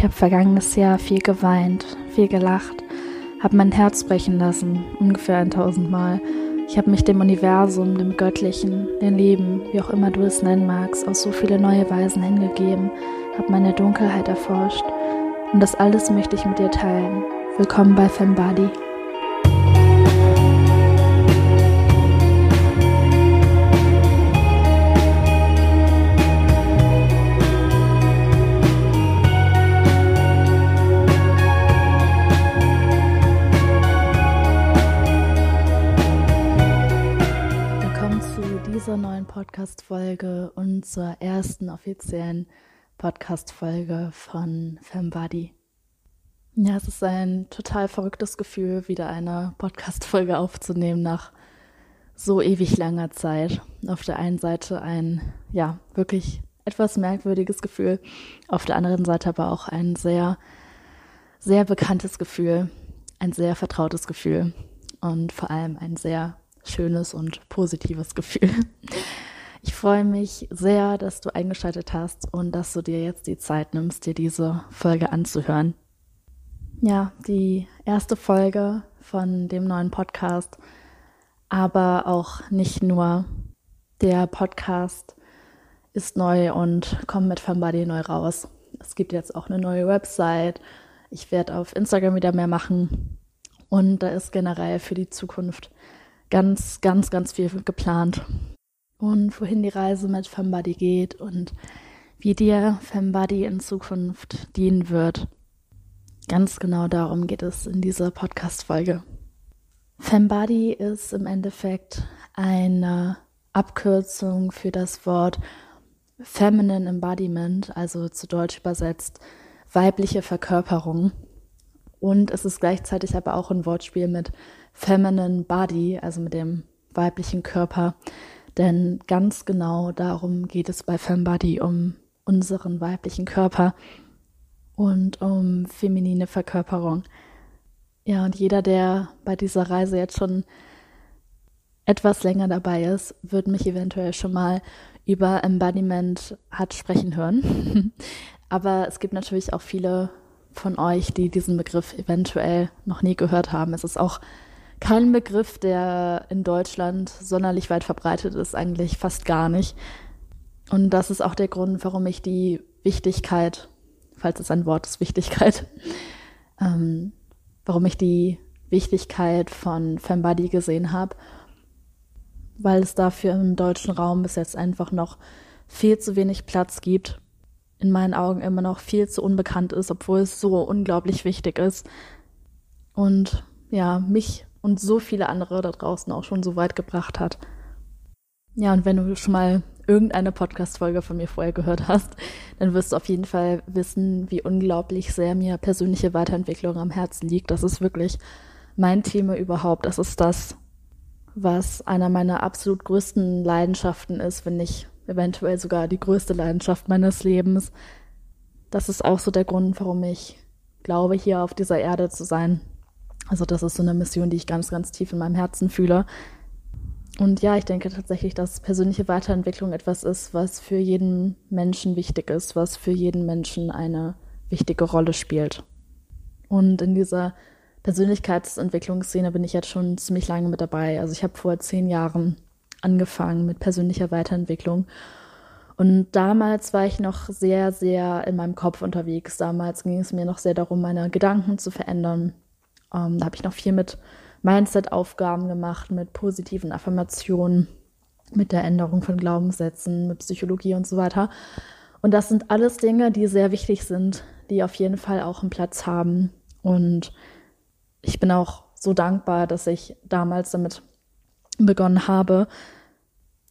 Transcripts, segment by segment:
Ich habe vergangenes Jahr viel geweint, viel gelacht, habe mein Herz brechen lassen, ungefähr ein tausendmal. Ich habe mich dem Universum, dem Göttlichen, dem Leben, wie auch immer du es nennen magst, auf so viele neue Weisen hingegeben, habe meine Dunkelheit erforscht. Und das alles möchte ich mit dir teilen. Willkommen bei Fembody. Podcast-Folge und zur ersten offiziellen Podcast-Folge von Fembody. Ja, es ist ein total verrücktes Gefühl, wieder eine Podcast-Folge aufzunehmen nach so ewig langer Zeit. Auf der einen Seite ein, ja, wirklich etwas merkwürdiges Gefühl, auf der anderen Seite aber auch ein sehr, sehr bekanntes Gefühl, ein sehr vertrautes Gefühl und vor allem ein sehr schönes und positives Gefühl. Ich freue mich sehr, dass du eingeschaltet hast und dass du dir jetzt die Zeit nimmst, dir diese Folge anzuhören. Ja, die erste Folge von dem neuen Podcast, aber auch nicht nur. Der Podcast ist neu und kommt mit Famebody neu raus. Es gibt jetzt auch eine neue Website. Ich werde auf Instagram wieder mehr machen. Und da ist generell für die Zukunft ganz, ganz, ganz viel geplant und wohin die Reise mit Fembody geht und wie dir Fembody in Zukunft dienen wird. Ganz genau darum geht es in dieser Podcast-Folge. Fembody ist im Endeffekt eine Abkürzung für das Wort Feminine Embodiment, also zu Deutsch übersetzt weibliche Verkörperung. Und es ist gleichzeitig aber auch ein Wortspiel mit Feminine Body, also mit dem weiblichen Körper, denn ganz genau darum geht es bei Fembody, um unseren weiblichen Körper und um feminine Verkörperung. Ja, und jeder, der bei dieser Reise jetzt schon etwas länger dabei ist, wird mich eventuell schon mal über Embodiment hat sprechen hören. Aber es gibt natürlich auch viele von euch, die diesen Begriff eventuell noch nie gehört haben. Es ist auch kein Begriff, der in Deutschland sonderlich weit verbreitet ist, eigentlich fast gar nicht. Und das ist auch der Grund, warum ich die Wichtigkeit, falls es ein Wort ist, Wichtigkeit, ähm, warum ich die Wichtigkeit von Fembody gesehen habe, weil es dafür im deutschen Raum bis jetzt einfach noch viel zu wenig Platz gibt, in meinen Augen immer noch viel zu unbekannt ist, obwohl es so unglaublich wichtig ist. Und ja, mich und so viele andere da draußen auch schon so weit gebracht hat. Ja, und wenn du schon mal irgendeine Podcast-Folge von mir vorher gehört hast, dann wirst du auf jeden Fall wissen, wie unglaublich sehr mir persönliche Weiterentwicklung am Herzen liegt. Das ist wirklich mein Thema überhaupt. Das ist das, was einer meiner absolut größten Leidenschaften ist, wenn nicht eventuell sogar die größte Leidenschaft meines Lebens. Das ist auch so der Grund, warum ich glaube, hier auf dieser Erde zu sein. Also das ist so eine Mission, die ich ganz, ganz tief in meinem Herzen fühle. Und ja, ich denke tatsächlich, dass persönliche Weiterentwicklung etwas ist, was für jeden Menschen wichtig ist, was für jeden Menschen eine wichtige Rolle spielt. Und in dieser Persönlichkeitsentwicklungsszene bin ich jetzt schon ziemlich lange mit dabei. Also ich habe vor zehn Jahren angefangen mit persönlicher Weiterentwicklung. Und damals war ich noch sehr, sehr in meinem Kopf unterwegs. Damals ging es mir noch sehr darum, meine Gedanken zu verändern, ähm, da habe ich noch viel mit Mindset-Aufgaben gemacht, mit positiven Affirmationen, mit der Änderung von Glaubenssätzen, mit Psychologie und so weiter. Und das sind alles Dinge, die sehr wichtig sind, die auf jeden Fall auch einen Platz haben. Und ich bin auch so dankbar, dass ich damals damit begonnen habe.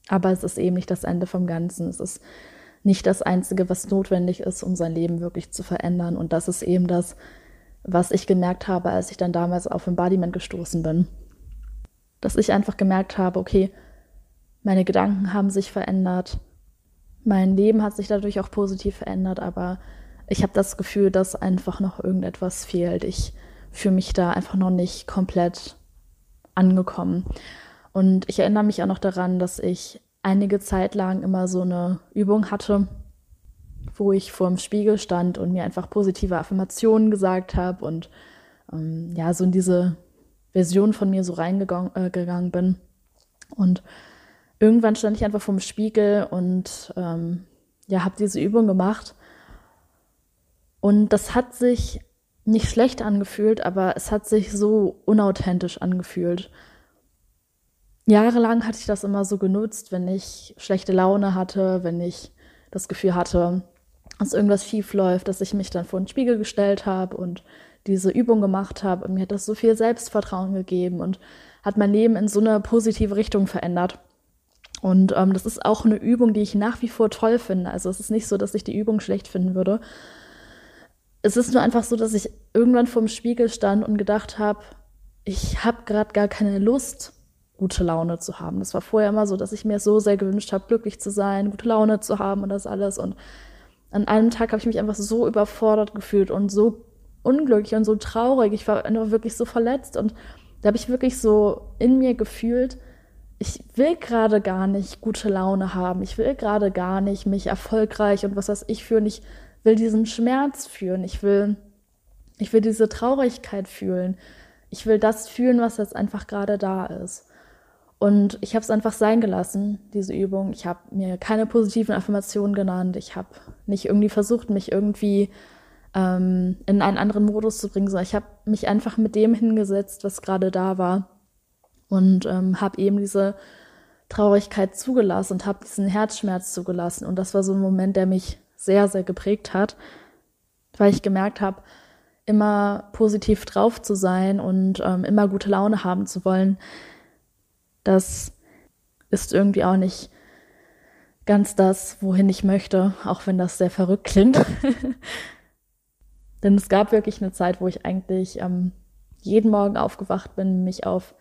Aber es ist eben nicht das Ende vom Ganzen. Es ist nicht das Einzige, was notwendig ist, um sein Leben wirklich zu verändern. Und das ist eben das, was ich gemerkt habe, als ich dann damals auf Embodiment gestoßen bin. Dass ich einfach gemerkt habe, okay, meine Gedanken haben sich verändert, mein Leben hat sich dadurch auch positiv verändert, aber ich habe das Gefühl, dass einfach noch irgendetwas fehlt. Ich fühle mich da einfach noch nicht komplett angekommen. Und ich erinnere mich auch noch daran, dass ich einige Zeit lang immer so eine Übung hatte, wo ich vor dem Spiegel stand und mir einfach positive Affirmationen gesagt habe und ähm, ja, so in diese Version von mir so reingegangen äh, bin. Und irgendwann stand ich einfach vor dem Spiegel und ähm, ja, habe diese Übung gemacht. Und das hat sich nicht schlecht angefühlt, aber es hat sich so unauthentisch angefühlt. Jahrelang hatte ich das immer so genutzt, wenn ich schlechte Laune hatte, wenn ich das Gefühl hatte, dass irgendwas schief läuft, dass ich mich dann vor den Spiegel gestellt habe und diese Übung gemacht habe. Und mir hat das so viel Selbstvertrauen gegeben und hat mein Leben in so eine positive Richtung verändert. Und ähm, das ist auch eine Übung, die ich nach wie vor toll finde. Also es ist nicht so, dass ich die Übung schlecht finden würde. Es ist nur einfach so, dass ich irgendwann vorm Spiegel stand und gedacht habe, ich habe gerade gar keine Lust, gute Laune zu haben. Das war vorher immer so, dass ich mir so sehr gewünscht habe, glücklich zu sein, gute Laune zu haben und das alles. Und an einem Tag habe ich mich einfach so überfordert gefühlt und so unglücklich und so traurig. Ich war einfach wirklich so verletzt und da habe ich wirklich so in mir gefühlt, ich will gerade gar nicht gute Laune haben. Ich will gerade gar nicht mich erfolgreich und was weiß ich fühlen. Ich will diesen Schmerz fühlen. Ich will, ich will diese Traurigkeit fühlen. Ich will das fühlen, was jetzt einfach gerade da ist. Und ich habe es einfach sein gelassen, diese Übung. Ich habe mir keine positiven Affirmationen genannt. Ich habe nicht irgendwie versucht, mich irgendwie ähm, in einen anderen Modus zu bringen, sondern ich habe mich einfach mit dem hingesetzt, was gerade da war und ähm, habe eben diese Traurigkeit zugelassen und habe diesen Herzschmerz zugelassen. Und das war so ein Moment, der mich sehr, sehr geprägt hat, weil ich gemerkt habe, immer positiv drauf zu sein und ähm, immer gute Laune haben zu wollen, das ist irgendwie auch nicht ganz das, wohin ich möchte, auch wenn das sehr verrückt klingt. Denn es gab wirklich eine Zeit, wo ich eigentlich ähm, jeden Morgen aufgewacht bin, mich auf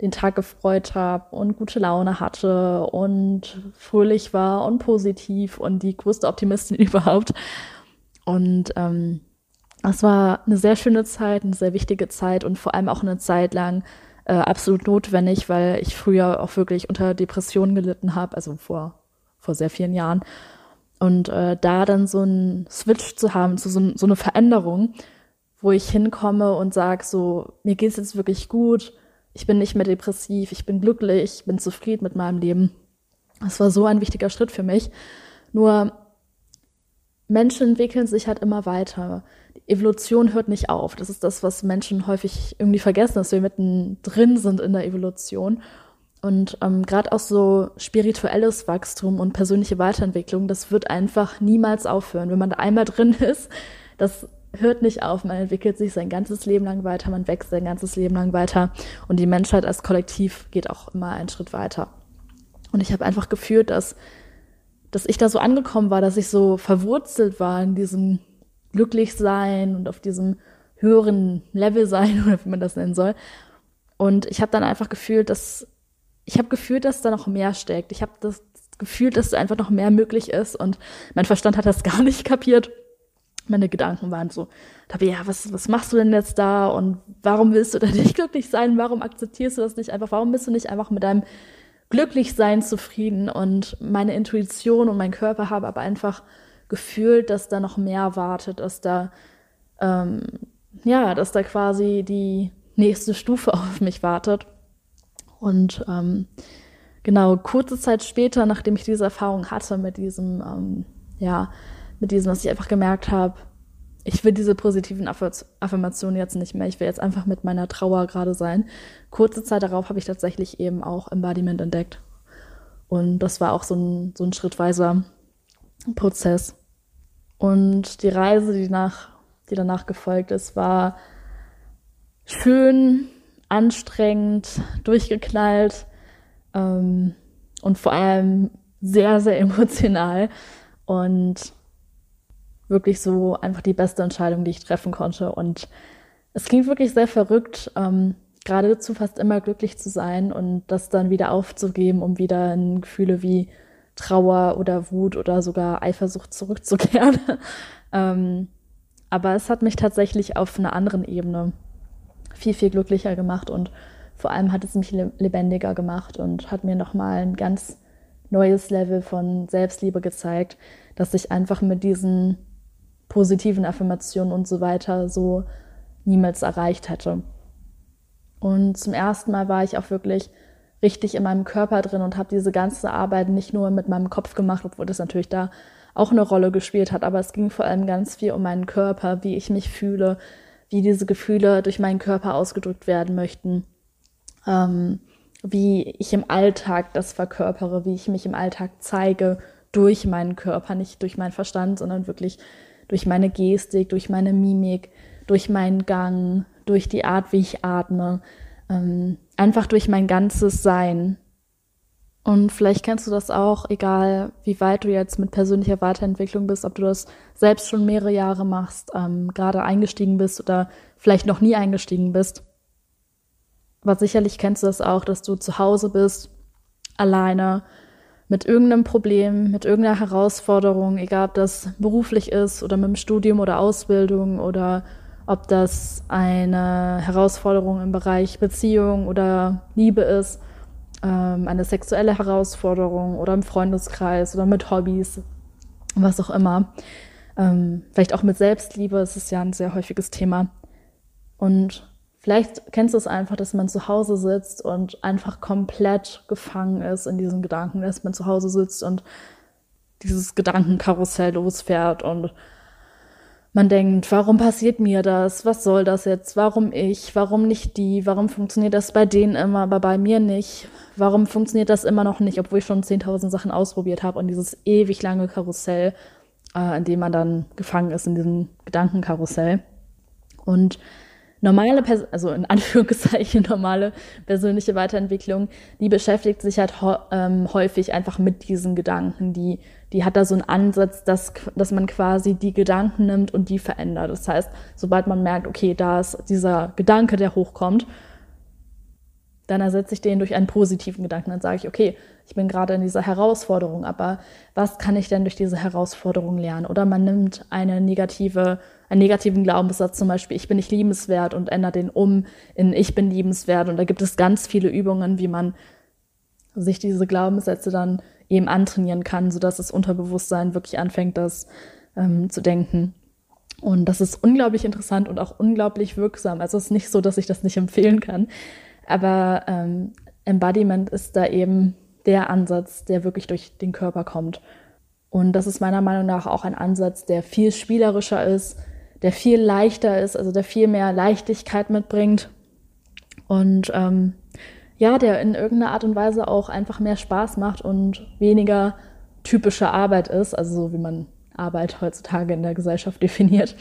den Tag gefreut habe und gute Laune hatte und fröhlich war und positiv und die größte Optimistin überhaupt. Und ähm, war eine sehr schöne Zeit, eine sehr wichtige Zeit und vor allem auch eine Zeit lang äh, absolut notwendig, weil ich früher auch wirklich unter Depressionen gelitten habe, also vor, vor sehr vielen Jahren. Und äh, da dann so einen Switch zu haben, zu so, so eine Veränderung, wo ich hinkomme und sage so, mir geht's jetzt wirklich gut, ich bin nicht mehr depressiv, ich bin glücklich, ich bin zufrieden mit meinem Leben. Das war so ein wichtiger Schritt für mich. Nur Menschen entwickeln sich halt immer weiter. Evolution hört nicht auf. Das ist das, was Menschen häufig irgendwie vergessen, dass wir mittendrin sind in der Evolution. Und ähm, gerade auch so spirituelles Wachstum und persönliche Weiterentwicklung, das wird einfach niemals aufhören. Wenn man da einmal drin ist, das hört nicht auf, man entwickelt sich sein ganzes Leben lang weiter, man wächst sein ganzes Leben lang weiter und die Menschheit als Kollektiv geht auch immer einen Schritt weiter. Und ich habe einfach gefühlt, dass, dass ich da so angekommen war, dass ich so verwurzelt war in diesem Glücklichsein und auf diesem höheren Level sein oder wie man das nennen soll. Und ich habe dann einfach gefühlt, dass ich habe gefühlt, dass da noch mehr steckt. Ich habe das Gefühl, dass da einfach noch mehr möglich ist und mein Verstand hat das gar nicht kapiert meine Gedanken waren so, da ja, was, was machst du denn jetzt da und warum willst du denn nicht glücklich sein? Warum akzeptierst du das nicht einfach? Warum bist du nicht einfach mit deinem Glücklichsein zufrieden? Und meine Intuition und mein Körper haben aber einfach gefühlt, dass da noch mehr wartet, dass da, ähm, ja, dass da quasi die nächste Stufe auf mich wartet. Und ähm, genau, kurze Zeit später, nachdem ich diese Erfahrung hatte mit diesem, ähm, ja, mit diesem, dass ich einfach gemerkt habe, ich will diese positiven Affirmationen jetzt nicht mehr. Ich will jetzt einfach mit meiner Trauer gerade sein. Kurze Zeit darauf habe ich tatsächlich eben auch Embodiment entdeckt. Und das war auch so ein, so ein schrittweiser Prozess. Und die Reise, die, nach, die danach gefolgt ist, war schön, anstrengend, durchgeknallt ähm, und vor allem sehr, sehr emotional. Und wirklich so einfach die beste Entscheidung, die ich treffen konnte. Und es klingt wirklich sehr verrückt, ähm, geradezu fast immer glücklich zu sein und das dann wieder aufzugeben, um wieder in Gefühle wie Trauer oder Wut oder sogar Eifersucht zurückzukehren. ähm, aber es hat mich tatsächlich auf einer anderen Ebene viel, viel glücklicher gemacht und vor allem hat es mich lebendiger gemacht und hat mir nochmal ein ganz neues Level von Selbstliebe gezeigt, dass ich einfach mit diesen positiven Affirmationen und so weiter so niemals erreicht hätte. Und zum ersten Mal war ich auch wirklich richtig in meinem Körper drin und habe diese ganze Arbeit nicht nur mit meinem Kopf gemacht, obwohl das natürlich da auch eine Rolle gespielt hat, aber es ging vor allem ganz viel um meinen Körper, wie ich mich fühle, wie diese Gefühle durch meinen Körper ausgedrückt werden möchten, ähm, wie ich im Alltag das verkörpere, wie ich mich im Alltag zeige durch meinen Körper, nicht durch meinen Verstand, sondern wirklich durch meine Gestik, durch meine Mimik, durch meinen Gang, durch die Art, wie ich atme, ähm, einfach durch mein ganzes Sein. Und vielleicht kennst du das auch, egal wie weit du jetzt mit persönlicher Weiterentwicklung bist, ob du das selbst schon mehrere Jahre machst, ähm, gerade eingestiegen bist oder vielleicht noch nie eingestiegen bist. Aber sicherlich kennst du das auch, dass du zu Hause bist, alleine, mit irgendeinem Problem, mit irgendeiner Herausforderung, egal ob das beruflich ist oder mit dem Studium oder Ausbildung oder ob das eine Herausforderung im Bereich Beziehung oder Liebe ist, ähm, eine sexuelle Herausforderung oder im Freundeskreis oder mit Hobbys, was auch immer. Ähm, vielleicht auch mit Selbstliebe, das ist ja ein sehr häufiges Thema. Und vielleicht kennst du es einfach, dass man zu Hause sitzt und einfach komplett gefangen ist in diesen Gedanken, dass man zu Hause sitzt und dieses Gedankenkarussell losfährt und man denkt, warum passiert mir das? Was soll das jetzt? Warum ich? Warum nicht die? Warum funktioniert das bei denen immer, aber bei mir nicht? Warum funktioniert das immer noch nicht, obwohl ich schon 10.000 Sachen ausprobiert habe und dieses ewig lange Karussell, äh, in dem man dann gefangen ist in diesem Gedankenkarussell. Und normale, Pers also in Anführungszeichen normale persönliche Weiterentwicklung, die beschäftigt sich halt ähm, häufig einfach mit diesen Gedanken. Die, die hat da so einen Ansatz, dass, dass man quasi die Gedanken nimmt und die verändert. Das heißt, sobald man merkt, okay, da ist dieser Gedanke, der hochkommt, dann ersetze ich den durch einen positiven Gedanken. Dann sage ich, okay, ich bin gerade in dieser Herausforderung, aber was kann ich denn durch diese Herausforderung lernen? Oder man nimmt eine negative, einen negativen Glaubenssatz, zum Beispiel, ich bin nicht liebenswert und ändert den um in ich bin liebenswert. Und da gibt es ganz viele Übungen, wie man sich diese Glaubenssätze dann eben antrainieren kann, sodass das Unterbewusstsein wirklich anfängt, das ähm, zu denken. Und das ist unglaublich interessant und auch unglaublich wirksam. Also es ist nicht so, dass ich das nicht empfehlen kann. Aber ähm, Embodiment ist da eben der Ansatz, der wirklich durch den Körper kommt. Und das ist meiner Meinung nach auch ein Ansatz, der viel spielerischer ist, der viel leichter ist, also der viel mehr Leichtigkeit mitbringt. Und ähm, ja, der in irgendeiner Art und Weise auch einfach mehr Spaß macht und weniger typische Arbeit ist, also so wie man Arbeit heutzutage in der Gesellschaft definiert.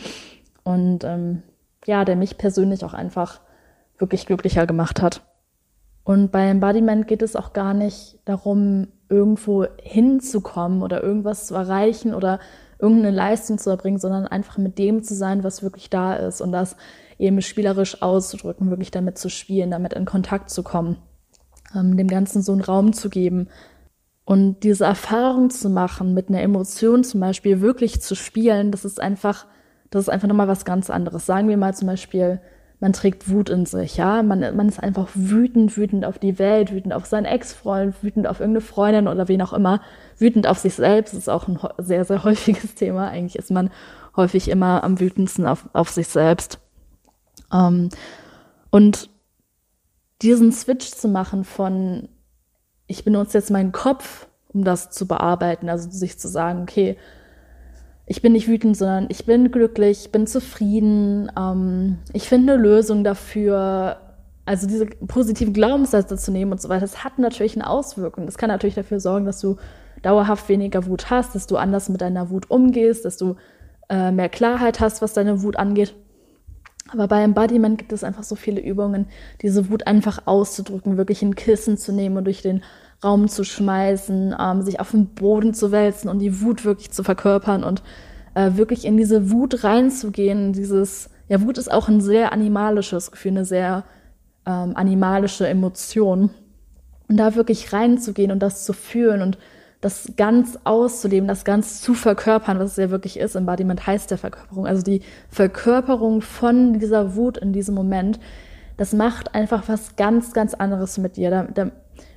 Und ähm, ja, der mich persönlich auch einfach wirklich glücklicher gemacht hat. Und bei Embodiment geht es auch gar nicht darum, irgendwo hinzukommen oder irgendwas zu erreichen oder irgendeine Leistung zu erbringen, sondern einfach mit dem zu sein, was wirklich da ist und das eben spielerisch auszudrücken, wirklich damit zu spielen, damit in Kontakt zu kommen, ähm, dem Ganzen so einen Raum zu geben. Und diese Erfahrung zu machen, mit einer Emotion zum Beispiel wirklich zu spielen, das ist einfach, das ist einfach nochmal was ganz anderes. Sagen wir mal zum Beispiel, man trägt Wut in sich, ja. Man, man ist einfach wütend, wütend auf die Welt, wütend auf seinen Ex-Freund, wütend auf irgendeine Freundin oder wen auch immer, wütend auf sich selbst, ist auch ein sehr, sehr häufiges Thema. Eigentlich ist man häufig immer am wütendsten auf, auf sich selbst. Ähm, und diesen Switch zu machen von, ich benutze jetzt meinen Kopf, um das zu bearbeiten, also sich zu sagen, okay, ich bin nicht wütend, sondern ich bin glücklich, ich bin zufrieden, ähm, ich finde eine Lösung dafür. Also diese positiven Glaubenssätze zu nehmen und so weiter, das hat natürlich eine Auswirkung. Das kann natürlich dafür sorgen, dass du dauerhaft weniger Wut hast, dass du anders mit deiner Wut umgehst, dass du äh, mehr Klarheit hast, was deine Wut angeht. Aber bei Embodiment gibt es einfach so viele Übungen, diese Wut einfach auszudrücken, wirklich ein Kissen zu nehmen und durch den Raum zu schmeißen, ähm, sich auf den Boden zu wälzen und die Wut wirklich zu verkörpern und äh, wirklich in diese Wut reinzugehen. Dieses, ja, Wut ist auch ein sehr animalisches Gefühl, eine sehr ähm, animalische Emotion. Und da wirklich reinzugehen und das zu fühlen und das ganz auszuleben, das ganz zu verkörpern, was es ja wirklich ist. Embodiment heißt der Verkörperung. Also die Verkörperung von dieser Wut in diesem Moment, das macht einfach was ganz, ganz anderes mit dir. Da, da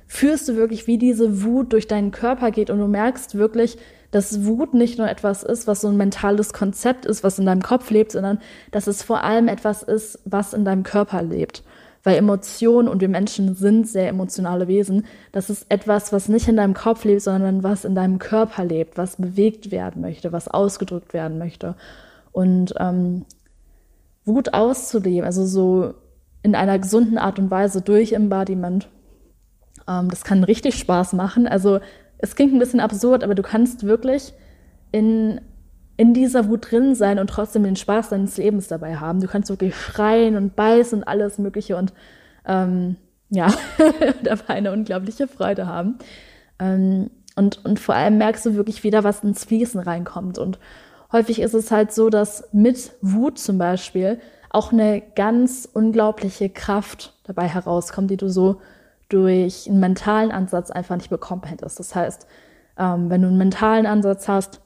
fühlst du wirklich, wie diese Wut durch deinen Körper geht und du merkst wirklich, dass Wut nicht nur etwas ist, was so ein mentales Konzept ist, was in deinem Kopf lebt, sondern dass es vor allem etwas ist, was in deinem Körper lebt. Weil Emotionen und wir Menschen sind sehr emotionale Wesen. Das ist etwas, was nicht in deinem Kopf lebt, sondern was in deinem Körper lebt, was bewegt werden möchte, was ausgedrückt werden möchte. Und ähm, Wut auszuleben, also so in einer gesunden Art und Weise durch Embodiment, ähm, das kann richtig Spaß machen. Also es klingt ein bisschen absurd, aber du kannst wirklich in, in dieser Wut drin sein und trotzdem den Spaß deines Lebens dabei haben. Du kannst wirklich schreien und beißen und alles Mögliche und ähm, ja, dabei eine unglaubliche Freude haben. Ähm, und, und vor allem merkst du wirklich wieder, was ins Fließen reinkommt. Und häufig ist es halt so, dass mit Wut zum Beispiel auch eine ganz unglaubliche Kraft dabei herauskommt, die du so durch einen mentalen Ansatz einfach nicht bekommen hättest. Das heißt, ähm, wenn du einen mentalen Ansatz hast,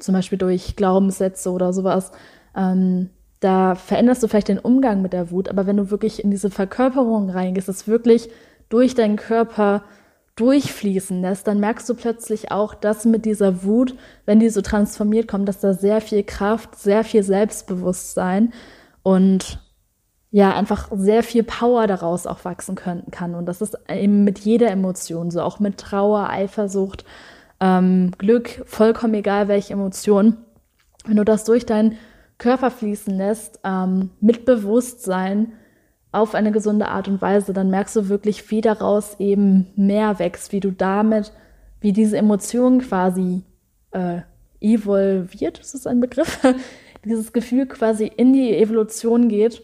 zum Beispiel durch Glaubenssätze oder sowas, ähm, da veränderst du vielleicht den Umgang mit der Wut, aber wenn du wirklich in diese Verkörperung reingehst, es wirklich durch deinen Körper durchfließen lässt, dann merkst du plötzlich auch, dass mit dieser Wut, wenn die so transformiert kommt, dass da sehr viel Kraft, sehr viel Selbstbewusstsein und ja einfach sehr viel Power daraus auch wachsen können, kann. Und das ist eben mit jeder Emotion, so auch mit Trauer, Eifersucht, ähm, Glück, vollkommen egal welche Emotion. Wenn du das durch deinen Körper fließen lässt, ähm, mit Bewusstsein auf eine gesunde Art und Weise, dann merkst du wirklich, wie daraus eben mehr wächst, wie du damit, wie diese Emotion quasi äh, evolviert, ist das ein Begriff? Dieses Gefühl quasi in die Evolution geht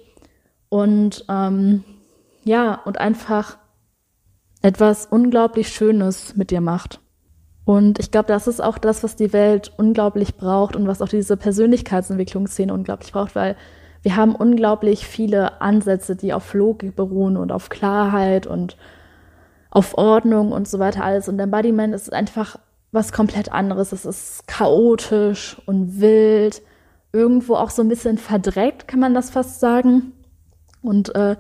und ähm, ja, und einfach etwas unglaublich Schönes mit dir macht. Und ich glaube, das ist auch das, was die Welt unglaublich braucht und was auch diese Persönlichkeitsentwicklungsszene unglaublich braucht, weil wir haben unglaublich viele Ansätze, die auf Logik beruhen und auf Klarheit und auf Ordnung und so weiter alles. Und Embodiment ist einfach was komplett anderes. Es ist chaotisch und wild, irgendwo auch so ein bisschen verdreckt, kann man das fast sagen. Und äh,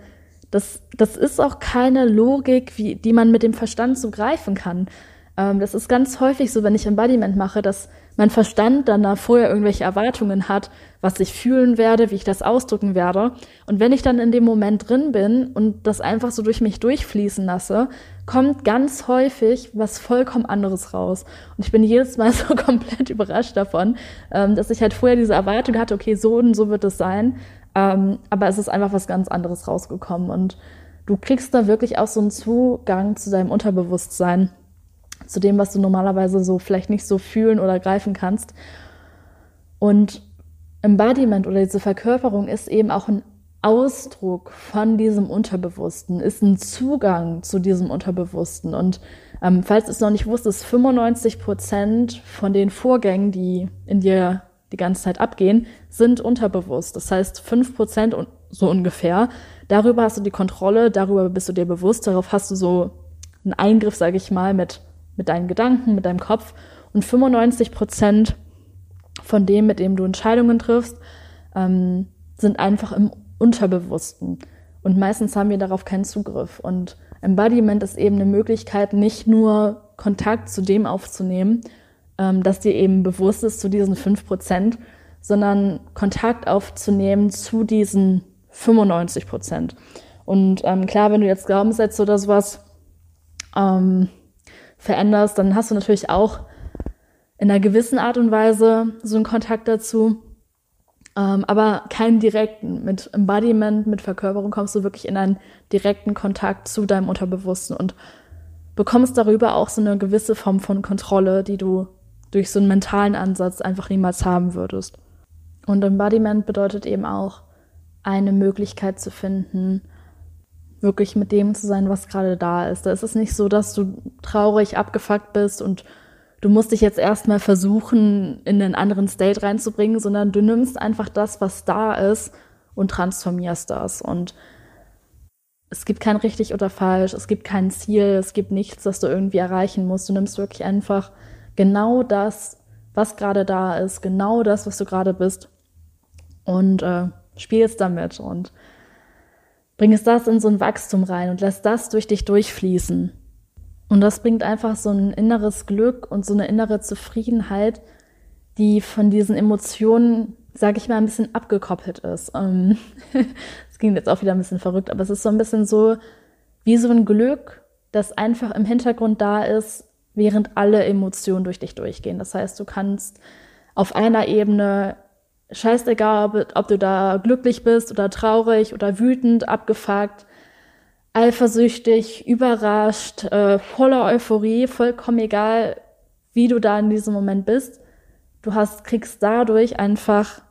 das, das ist auch keine Logik, wie, die man mit dem Verstand so greifen kann. Ähm, das ist ganz häufig so, wenn ich Embodiment mache, dass mein Verstand dann da vorher irgendwelche Erwartungen hat, was ich fühlen werde, wie ich das ausdrücken werde. Und wenn ich dann in dem Moment drin bin und das einfach so durch mich durchfließen lasse, kommt ganz häufig was vollkommen anderes raus. Und ich bin jedes Mal so komplett überrascht davon, ähm, dass ich halt vorher diese Erwartung hatte, okay, so und so wird es sein. Ähm, aber es ist einfach was ganz anderes rausgekommen. Und du kriegst da wirklich auch so einen Zugang zu deinem Unterbewusstsein, zu dem, was du normalerweise so vielleicht nicht so fühlen oder greifen kannst. Und Embodiment oder diese Verkörperung ist eben auch ein Ausdruck von diesem Unterbewussten, ist ein Zugang zu diesem Unterbewussten. Und ähm, falls du es noch nicht wusstest, 95 Prozent von den Vorgängen, die in dir die ganze Zeit abgehen, sind unterbewusst. Das heißt, fünf Prozent so ungefähr. Darüber hast du die Kontrolle, darüber bist du dir bewusst, darauf hast du so einen Eingriff, sage ich mal, mit, mit deinen Gedanken, mit deinem Kopf. Und 95 Prozent von dem, mit dem du Entscheidungen triffst, ähm, sind einfach im Unterbewussten. Und meistens haben wir darauf keinen Zugriff. Und Embodiment ist eben eine Möglichkeit, nicht nur Kontakt zu dem aufzunehmen, ähm, dass dir eben bewusst ist zu diesen fünf Prozent, sondern Kontakt aufzunehmen zu diesen 95 Prozent. Und ähm, klar, wenn du jetzt Glaubenssätze oder sowas ähm, veränderst, dann hast du natürlich auch in einer gewissen Art und Weise so einen Kontakt dazu. Ähm, aber keinen direkten. Mit Embodiment, mit Verkörperung kommst du wirklich in einen direkten Kontakt zu deinem Unterbewussten und bekommst darüber auch so eine gewisse Form von Kontrolle, die du durch so einen mentalen Ansatz einfach niemals haben würdest. Und Embodiment bedeutet eben auch, eine Möglichkeit zu finden, wirklich mit dem zu sein, was gerade da ist. Da ist es nicht so, dass du traurig, abgefuckt bist und du musst dich jetzt erstmal versuchen, in einen anderen State reinzubringen, sondern du nimmst einfach das, was da ist und transformierst das. Und es gibt kein richtig oder falsch, es gibt kein Ziel, es gibt nichts, das du irgendwie erreichen musst. Du nimmst wirklich einfach genau das, was gerade da ist, genau das, was du gerade bist und äh, spielst damit und bringst das in so ein Wachstum rein und lässt das durch dich durchfließen. Und das bringt einfach so ein inneres Glück und so eine innere Zufriedenheit, die von diesen Emotionen, sage ich mal, ein bisschen abgekoppelt ist. Ähm, das ging jetzt auch wieder ein bisschen verrückt, aber es ist so ein bisschen so wie so ein Glück, das einfach im Hintergrund da ist, während alle Emotionen durch dich durchgehen. Das heißt, du kannst auf einer Ebene, scheißegal, ob, ob du da glücklich bist oder traurig oder wütend, abgefuckt, eifersüchtig, überrascht, äh, voller Euphorie, vollkommen egal, wie du da in diesem Moment bist. Du hast, kriegst dadurch einfach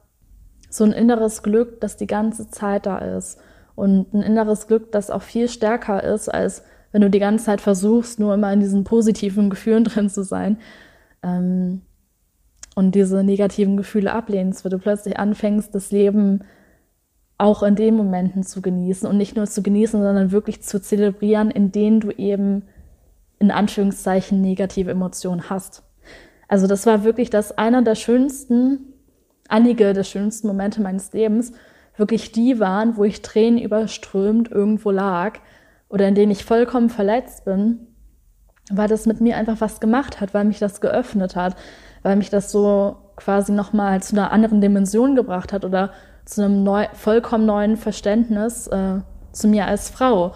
so ein inneres Glück, das die ganze Zeit da ist. Und ein inneres Glück, das auch viel stärker ist, als wenn du die ganze Zeit versuchst, nur immer in diesen positiven Gefühlen drin zu sein. Ähm, und diese negativen Gefühle ablehnst, weil du plötzlich anfängst, das Leben auch in den Momenten zu genießen und nicht nur zu genießen, sondern wirklich zu zelebrieren, in denen du eben in Anführungszeichen negative Emotionen hast. Also das war wirklich das einer der schönsten, einige der schönsten Momente meines Lebens, wirklich die waren, wo ich Tränen überströmt irgendwo lag oder in denen ich vollkommen verletzt bin, weil das mit mir einfach was gemacht hat, weil mich das geöffnet hat, weil mich das so quasi nochmal zu einer anderen Dimension gebracht hat oder zu einem neu, vollkommen neuen Verständnis äh, zu mir als Frau.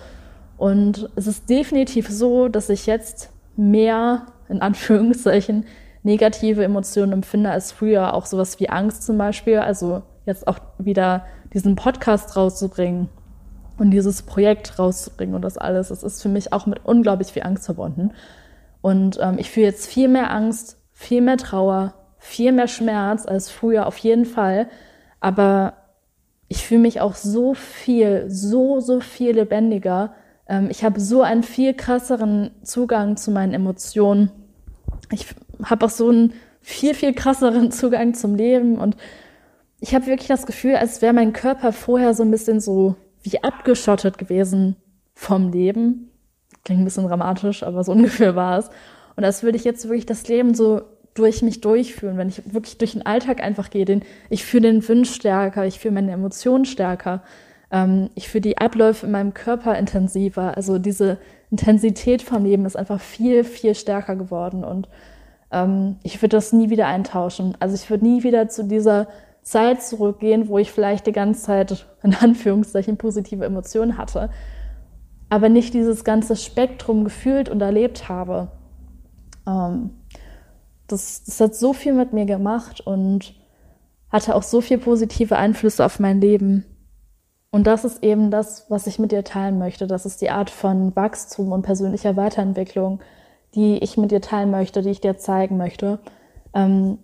Und es ist definitiv so, dass ich jetzt mehr, in Anführungszeichen, negative Emotionen empfinde als früher. Auch sowas wie Angst zum Beispiel. Also jetzt auch wieder diesen Podcast rauszubringen und dieses Projekt rauszubringen und das alles. Das ist für mich auch mit unglaublich viel Angst verbunden. Und ähm, ich fühle jetzt viel mehr Angst, viel mehr Trauer, viel mehr Schmerz als früher auf jeden Fall. Aber ich fühle mich auch so viel, so, so viel lebendiger. Ähm, ich habe so einen viel krasseren Zugang zu meinen Emotionen. Ich habe auch so einen viel, viel krasseren Zugang zum Leben. Und ich habe wirklich das Gefühl, als wäre mein Körper vorher so ein bisschen so wie abgeschottet gewesen vom Leben. Klingt ein bisschen dramatisch, aber so ungefähr war es. Und als würde ich jetzt wirklich das Leben so durch mich durchführen, wenn ich wirklich durch den Alltag einfach gehe, den, ich fühle den Wunsch stärker, ich fühle meine Emotionen stärker, ähm, ich fühle die Abläufe in meinem Körper intensiver. Also diese Intensität vom Leben ist einfach viel, viel stärker geworden und ähm, ich würde das nie wieder eintauschen. Also ich würde nie wieder zu dieser Zeit zurückgehen, wo ich vielleicht die ganze Zeit in Anführungszeichen positive Emotionen hatte, aber nicht dieses ganze Spektrum gefühlt und erlebt habe. Ähm, das, das hat so viel mit mir gemacht und hatte auch so viel positive Einflüsse auf mein Leben. Und das ist eben das, was ich mit dir teilen möchte. Das ist die Art von Wachstum und persönlicher Weiterentwicklung, die ich mit dir teilen möchte, die ich dir zeigen möchte. Ähm,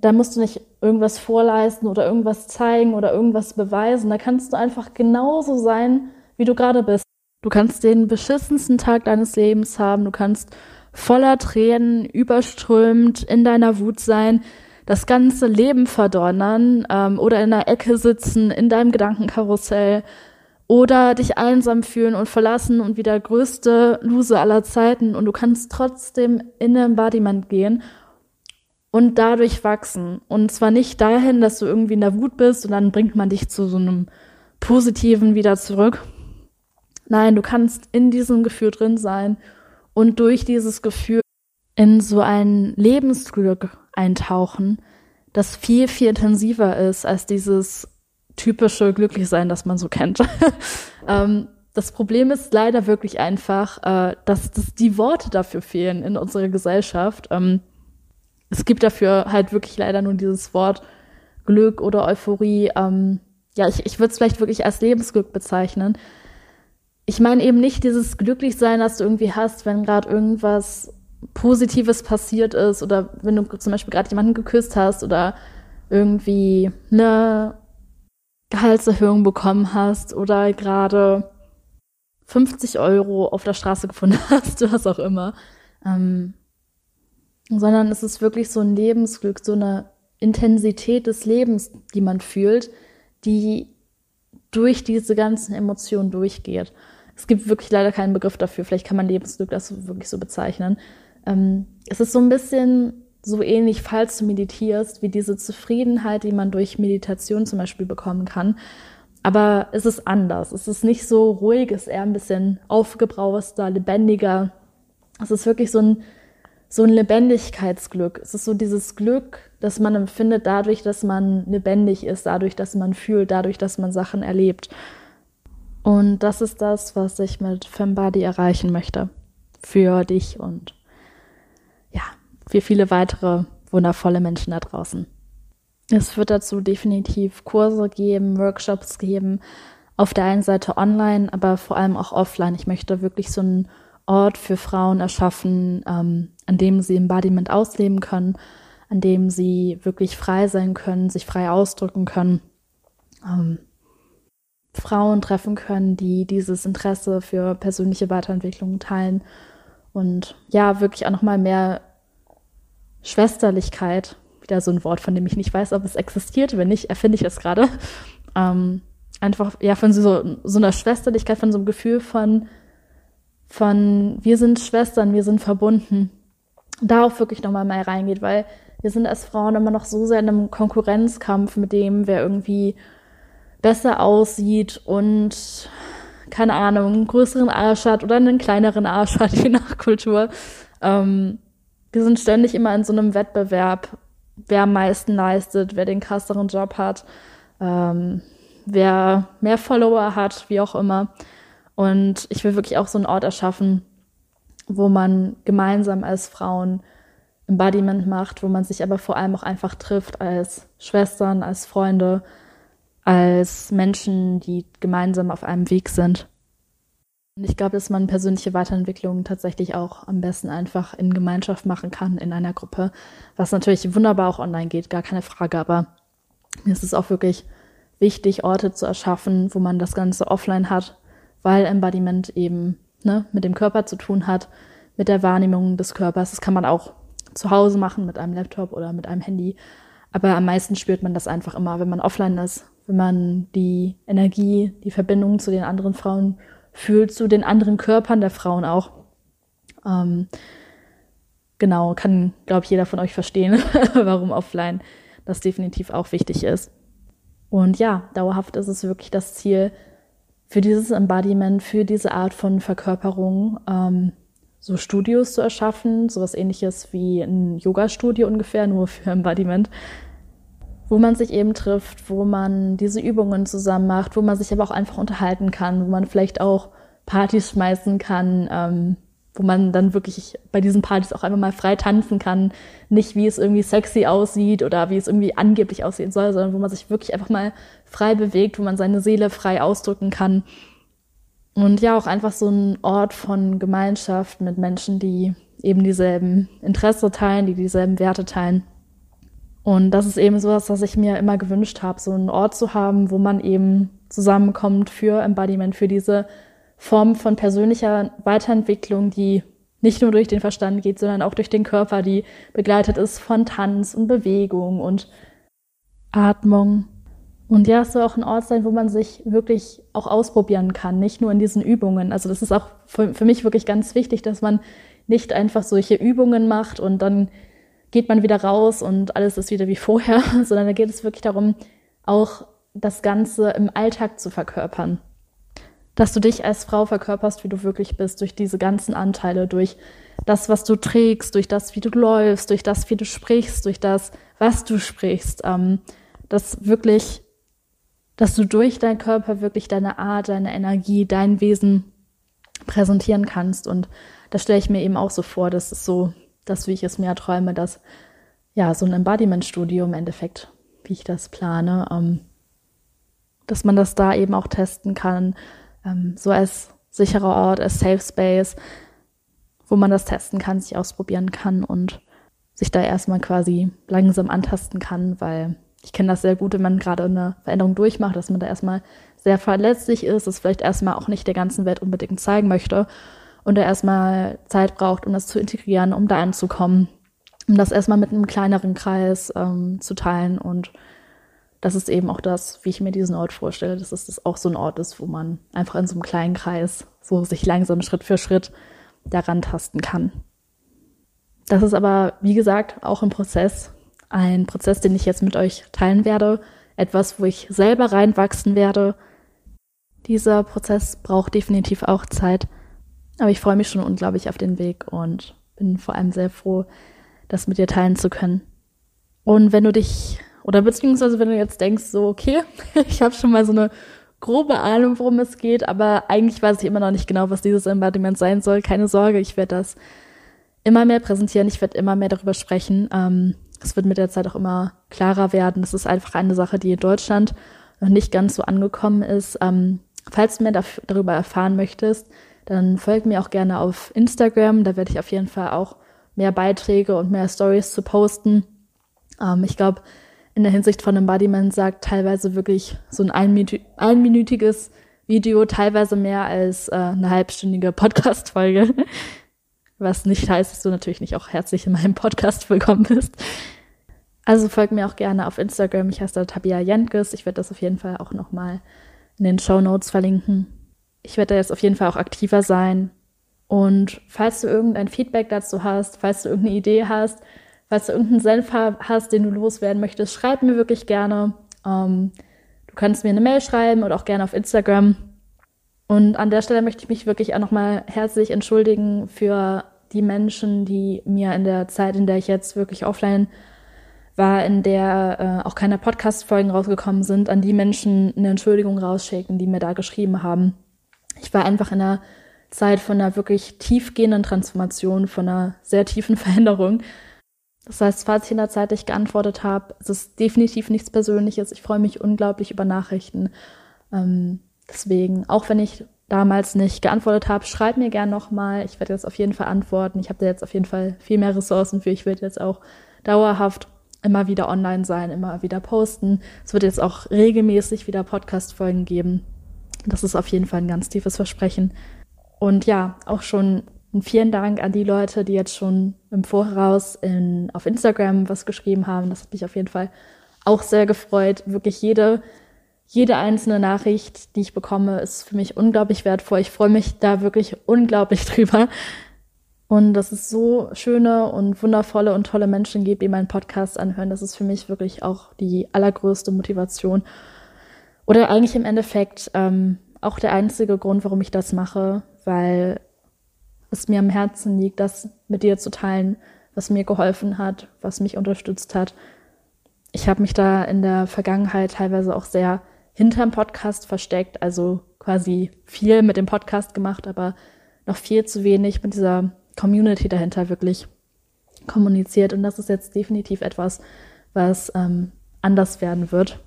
da musst du nicht irgendwas vorleisten oder irgendwas zeigen oder irgendwas beweisen. Da kannst du einfach genauso sein, wie du gerade bist. Du kannst den beschissensten Tag deines Lebens haben. Du kannst voller Tränen, überströmt in deiner Wut sein, das ganze Leben verdonnern ähm, oder in der Ecke sitzen, in deinem Gedankenkarussell oder dich einsam fühlen und verlassen und wie der größte Loser aller Zeiten und du kannst trotzdem in den Embodiment gehen und dadurch wachsen. Und zwar nicht dahin, dass du irgendwie in der Wut bist und dann bringt man dich zu so einem Positiven wieder zurück. Nein, du kannst in diesem Gefühl drin sein und durch dieses Gefühl in so ein Lebensglück eintauchen, das viel, viel intensiver ist als dieses typische Glücklichsein, das man so kennt. ähm, das Problem ist leider wirklich einfach, äh, dass, dass die Worte dafür fehlen in unserer Gesellschaft. Ähm, es gibt dafür halt wirklich leider nur dieses Wort Glück oder Euphorie. Ähm, ja, ich, ich würde es vielleicht wirklich als Lebensglück bezeichnen ich meine eben nicht dieses Glücklichsein, das du irgendwie hast, wenn gerade irgendwas Positives passiert ist oder wenn du zum Beispiel gerade jemanden geküsst hast oder irgendwie eine Gehaltserhöhung bekommen hast oder gerade 50 Euro auf der Straße gefunden hast, was auch immer. Ähm, sondern es ist wirklich so ein Lebensglück, so eine Intensität des Lebens, die man fühlt, die durch diese ganzen Emotionen durchgeht. Es gibt wirklich leider keinen Begriff dafür. Vielleicht kann man Lebensglück das wirklich so bezeichnen. Ähm, es ist so ein bisschen so ähnlich, falls du meditierst, wie diese Zufriedenheit, die man durch Meditation zum Beispiel bekommen kann. Aber es ist anders. Es ist nicht so ruhig, es ist eher ein bisschen aufgebrauster, lebendiger. Es ist wirklich so ein, so ein Lebendigkeitsglück. Es ist so dieses Glück, das man empfindet dadurch, dass man lebendig ist, dadurch, dass man fühlt, dadurch, dass man Sachen erlebt. Und das ist das, was ich mit Fembody erreichen möchte. Für dich und ja, für viele weitere wundervolle Menschen da draußen. Es wird dazu definitiv Kurse geben, Workshops geben, auf der einen Seite online, aber vor allem auch offline. Ich möchte wirklich so einen Ort für Frauen erschaffen, ähm, an dem sie Embodiment ausleben können, an dem sie wirklich frei sein können, sich frei ausdrücken können, ähm, Frauen treffen können, die dieses Interesse für persönliche Weiterentwicklung teilen. Und ja, wirklich auch nochmal mehr Schwesterlichkeit, wieder so ein Wort, von dem ich nicht weiß, ob es existiert, wenn nicht, erfinde ich es gerade, ähm, einfach ja von so, so einer Schwesterlichkeit, von so einem Gefühl von, von wir sind Schwestern, wir sind verbunden, da auch wirklich nochmal mehr reingeht, weil wir sind als Frauen immer noch so sehr in einem Konkurrenzkampf mit dem, wer irgendwie besser aussieht und keine Ahnung, einen größeren Arsch hat oder einen kleineren Arsch hat, je nach Kultur. Ähm, wir sind ständig immer in so einem Wettbewerb, wer am meisten leistet, wer den krasseren Job hat, ähm, wer mehr Follower hat, wie auch immer. Und ich will wirklich auch so einen Ort erschaffen, wo man gemeinsam als Frauen Embodiment macht, wo man sich aber vor allem auch einfach trifft als Schwestern, als Freunde, als Menschen, die gemeinsam auf einem Weg sind. Und ich glaube, dass man persönliche Weiterentwicklung tatsächlich auch am besten einfach in Gemeinschaft machen kann, in einer Gruppe, was natürlich wunderbar auch online geht, gar keine Frage, aber mir ist es auch wirklich wichtig, Orte zu erschaffen, wo man das Ganze offline hat, weil Embodiment eben ne, mit dem Körper zu tun hat, mit der Wahrnehmung des Körpers. Das kann man auch zu Hause machen mit einem Laptop oder mit einem Handy. Aber am meisten spürt man das einfach immer, wenn man offline ist, wenn man die Energie, die Verbindung zu den anderen Frauen fühlt, zu den anderen Körpern der Frauen auch. Ähm, genau, kann, glaube ich, jeder von euch verstehen, warum offline das definitiv auch wichtig ist. Und ja, dauerhaft ist es wirklich das Ziel, für dieses Embodiment, für diese Art von Verkörperung, ähm, so Studios zu erschaffen, sowas ähnliches wie ein Yoga-Studio ungefähr, nur für Embodiment, wo man sich eben trifft, wo man diese Übungen zusammen macht, wo man sich aber auch einfach unterhalten kann, wo man vielleicht auch Partys schmeißen kann, ähm, wo man dann wirklich bei diesen Partys auch einfach mal frei tanzen kann, nicht wie es irgendwie sexy aussieht oder wie es irgendwie angeblich aussehen soll, sondern wo man sich wirklich einfach mal frei bewegt, wo man seine Seele frei ausdrücken kann und ja, auch einfach so ein Ort von Gemeinschaft mit Menschen, die eben dieselben Interesse teilen, die dieselben Werte teilen. Und das ist eben sowas, was ich mir immer gewünscht habe, so einen Ort zu haben, wo man eben zusammenkommt für Embodiment, für diese Form von persönlicher Weiterentwicklung, die nicht nur durch den Verstand geht, sondern auch durch den Körper, die begleitet ist von Tanz und Bewegung und Atmung und ja, es soll auch ein Ort sein, wo man sich wirklich auch ausprobieren kann, nicht nur in diesen Übungen. Also das ist auch für, für mich wirklich ganz wichtig, dass man nicht einfach solche Übungen macht und dann geht man wieder raus und alles ist wieder wie vorher, sondern da geht es wirklich darum, auch das Ganze im Alltag zu verkörpern. Dass du dich als Frau verkörperst, wie du wirklich bist, durch diese ganzen Anteile, durch das, was du trägst, durch das, wie du läufst, durch das, wie du sprichst, durch das, was du sprichst. Ähm, dass wirklich dass du durch deinen Körper wirklich deine Art, deine Energie, dein Wesen präsentieren kannst. Und das stelle ich mir eben auch so vor, das ist so das, wie ich es mir träume, dass ja, so ein Embodiment-Studio im Endeffekt, wie ich das plane, ähm, dass man das da eben auch testen kann, ähm, so als sicherer Ort, als Safe Space, wo man das testen kann, sich ausprobieren kann und sich da erstmal quasi langsam antasten kann, weil ich kenne das sehr gut, wenn man gerade eine Veränderung durchmacht, dass man da erstmal sehr verletzlich ist, es vielleicht erstmal auch nicht der ganzen Welt unbedingt zeigen möchte und da erstmal Zeit braucht, um das zu integrieren, um da anzukommen, um das erstmal mit einem kleineren Kreis ähm, zu teilen und das ist eben auch das, wie ich mir diesen Ort vorstelle, dass es auch so ein Ort ist, wo man einfach in so einem kleinen Kreis so sich langsam Schritt für Schritt daran tasten kann. Das ist aber, wie gesagt, auch ein Prozess, ein Prozess, den ich jetzt mit euch teilen werde, etwas, wo ich selber reinwachsen werde. Dieser Prozess braucht definitiv auch Zeit. Aber ich freue mich schon unglaublich auf den Weg und bin vor allem sehr froh, das mit dir teilen zu können. Und wenn du dich, oder beziehungsweise wenn du jetzt denkst, so, okay, ich habe schon mal so eine grobe Ahnung, worum es geht, aber eigentlich weiß ich immer noch nicht genau, was dieses Embodiment sein soll. Keine Sorge, ich werde das immer mehr präsentieren, ich werde immer mehr darüber sprechen. Ähm, es wird mit der Zeit auch immer klarer werden. Das ist einfach eine Sache, die in Deutschland noch nicht ganz so angekommen ist. Ähm, falls du mehr darüber erfahren möchtest, dann folg mir auch gerne auf Instagram. Da werde ich auf jeden Fall auch mehr Beiträge und mehr Stories zu posten. Ähm, ich glaube, in der Hinsicht von Embodiment sagt teilweise wirklich so ein einminütiges Video teilweise mehr als äh, eine halbstündige Podcast-Folge. Was nicht heißt, dass du natürlich nicht auch herzlich in meinem Podcast willkommen bist. Also folg mir auch gerne auf Instagram. Ich heiße da Tabia Jentges. Ich werde das auf jeden Fall auch nochmal in den Show Notes verlinken. Ich werde da jetzt auf jeden Fall auch aktiver sein. Und falls du irgendein Feedback dazu hast, falls du irgendeine Idee hast, falls du irgendeinen Senf hast, den du loswerden möchtest, schreib mir wirklich gerne. Ähm, du kannst mir eine Mail schreiben oder auch gerne auf Instagram. Und an der Stelle möchte ich mich wirklich auch nochmal herzlich entschuldigen für die Menschen, die mir in der Zeit, in der ich jetzt wirklich offline war, in der äh, auch keine Podcast-Folgen rausgekommen sind, an die Menschen eine Entschuldigung rausschicken, die mir da geschrieben haben. Ich war einfach in einer Zeit von einer wirklich tiefgehenden Transformation, von einer sehr tiefen Veränderung. Das heißt, falls ich in der Zeit nicht geantwortet habe, es ist definitiv nichts Persönliches. Ich freue mich unglaublich über Nachrichten. Ähm, deswegen, auch wenn ich damals nicht geantwortet habe, schreib mir gern nochmal. Ich werde jetzt auf jeden Fall antworten. Ich habe da jetzt auf jeden Fall viel mehr Ressourcen für. Ich werde jetzt auch dauerhaft immer wieder online sein, immer wieder posten. Es wird jetzt auch regelmäßig wieder Podcast-Folgen geben. Das ist auf jeden Fall ein ganz tiefes Versprechen. Und ja, auch schon vielen Dank an die Leute, die jetzt schon im Voraus in, auf Instagram was geschrieben haben. Das hat mich auf jeden Fall auch sehr gefreut. Wirklich jede, jede einzelne Nachricht, die ich bekomme, ist für mich unglaublich wertvoll. Ich freue mich da wirklich unglaublich drüber. Und dass es so schöne und wundervolle und tolle Menschen gibt, die meinen Podcast anhören, das ist für mich wirklich auch die allergrößte Motivation. Oder eigentlich im Endeffekt ähm, auch der einzige Grund, warum ich das mache, weil es mir am Herzen liegt, das mit dir zu teilen, was mir geholfen hat, was mich unterstützt hat. Ich habe mich da in der Vergangenheit teilweise auch sehr hinterm Podcast versteckt, also quasi viel mit dem Podcast gemacht, aber noch viel zu wenig mit dieser Community dahinter wirklich kommuniziert. Und das ist jetzt definitiv etwas, was ähm, anders werden wird.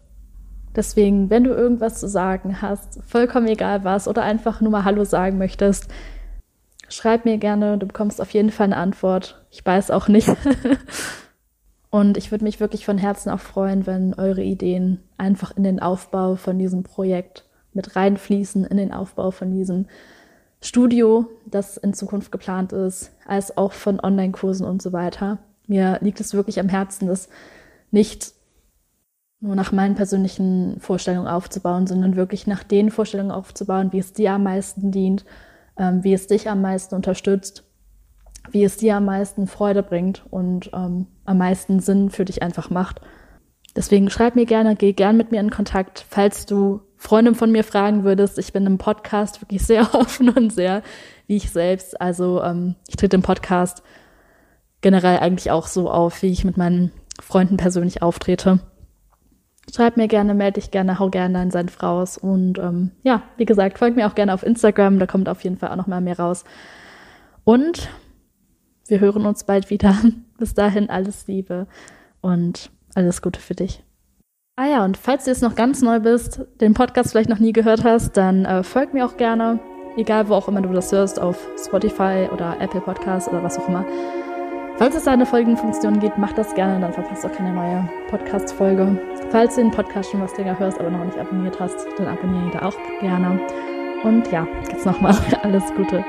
Deswegen, wenn du irgendwas zu sagen hast, vollkommen egal was, oder einfach nur mal Hallo sagen möchtest, schreib mir gerne, du bekommst auf jeden Fall eine Antwort. Ich weiß auch nicht. Und ich würde mich wirklich von Herzen auch freuen, wenn eure Ideen einfach in den Aufbau von diesem Projekt mit reinfließen, in den Aufbau von diesem Studio, das in Zukunft geplant ist, als auch von Online-Kursen und so weiter. Mir liegt es wirklich am Herzen, das nicht nur nach meinen persönlichen Vorstellungen aufzubauen, sondern wirklich nach den Vorstellungen aufzubauen, wie es dir am meisten dient, ähm, wie es dich am meisten unterstützt, wie es dir am meisten Freude bringt und ähm, am meisten Sinn für dich einfach macht. Deswegen schreib mir gerne, geh gern mit mir in Kontakt, falls du Freundin von mir fragen würdest. Ich bin im Podcast wirklich sehr offen und sehr wie ich selbst. Also ähm, ich trete im Podcast generell eigentlich auch so auf, wie ich mit meinen Freunden persönlich auftrete. Schreib mir gerne, melde dich gerne, hau gerne deinen Senf raus. Und ähm, ja, wie gesagt, folgt mir auch gerne auf Instagram, da kommt auf jeden Fall auch noch mal mehr raus. Und wir hören uns bald wieder. Bis dahin alles Liebe und alles Gute für dich. Ah ja, und falls du jetzt noch ganz neu bist, den Podcast vielleicht noch nie gehört hast, dann äh, folg mir auch gerne, egal wo auch immer du das hörst, auf Spotify oder Apple Podcasts oder was auch immer. Falls es da eine Folgenfunktion gibt, mach das gerne, dann verpasst auch keine neue Podcast-Folge. Falls du den Podcast schon was länger hörst, aber noch nicht abonniert hast, dann abonniere ihn da auch gerne. Und ja, jetzt nochmal alles Gute.